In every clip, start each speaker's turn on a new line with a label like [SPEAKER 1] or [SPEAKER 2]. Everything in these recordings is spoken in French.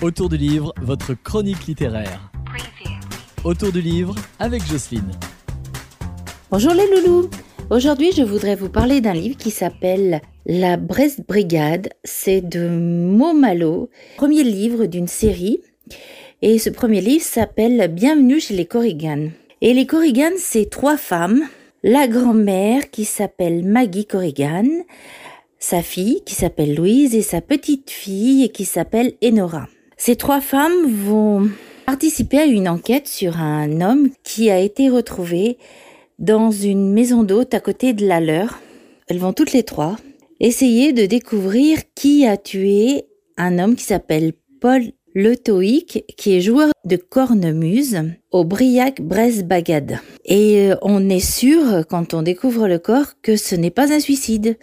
[SPEAKER 1] Autour du livre, votre chronique littéraire. Autour du livre avec Jocelyne.
[SPEAKER 2] Bonjour les loulous Aujourd'hui, je voudrais vous parler d'un livre qui s'appelle La Brest Brigade. C'est de Momalo, premier livre d'une série. Et ce premier livre s'appelle Bienvenue chez les Corrigan. Et les Corrigan, c'est trois femmes. La grand-mère qui s'appelle Maggie Corrigan, sa fille qui s'appelle Louise et sa petite fille qui s'appelle Enora. Ces trois femmes vont participer à une enquête sur un homme qui a été retrouvé dans une maison d'hôte à côté de la leur. Elles vont toutes les trois essayer de découvrir qui a tué un homme qui s'appelle Paul Le Toic, qui est joueur de cornemuse au Briac Brest Bagad. Et euh, on est sûr, quand on découvre le corps, que ce n'est pas un suicide,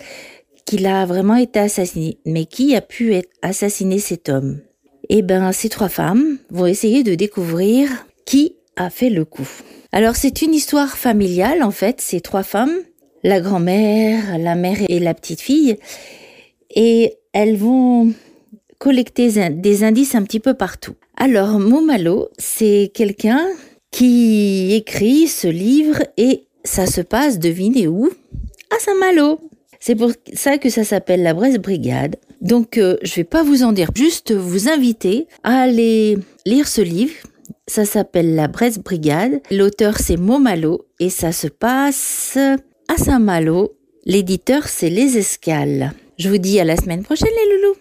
[SPEAKER 2] qu'il a vraiment été assassiné. Mais qui a pu être assassiné cet homme? Eh ben, ces trois femmes vont essayer de découvrir qui a fait le coup. Alors, c'est une histoire familiale, en fait, ces trois femmes, la grand-mère, la mère et la petite fille, et elles vont collecter des indices un petit peu partout. Alors, Momalo, c'est quelqu'un qui écrit ce livre et ça se passe, devinez où? À Saint-Malo. C'est pour ça que ça s'appelle la Bresse Brigade. Donc, euh, je vais pas vous en dire, juste vous inviter à aller lire ce livre. Ça s'appelle La Bresse Brigade. L'auteur, c'est Momalo et ça se passe à Saint-Malo. L'éditeur, c'est Les Escales. Je vous dis à la semaine prochaine, les loulous.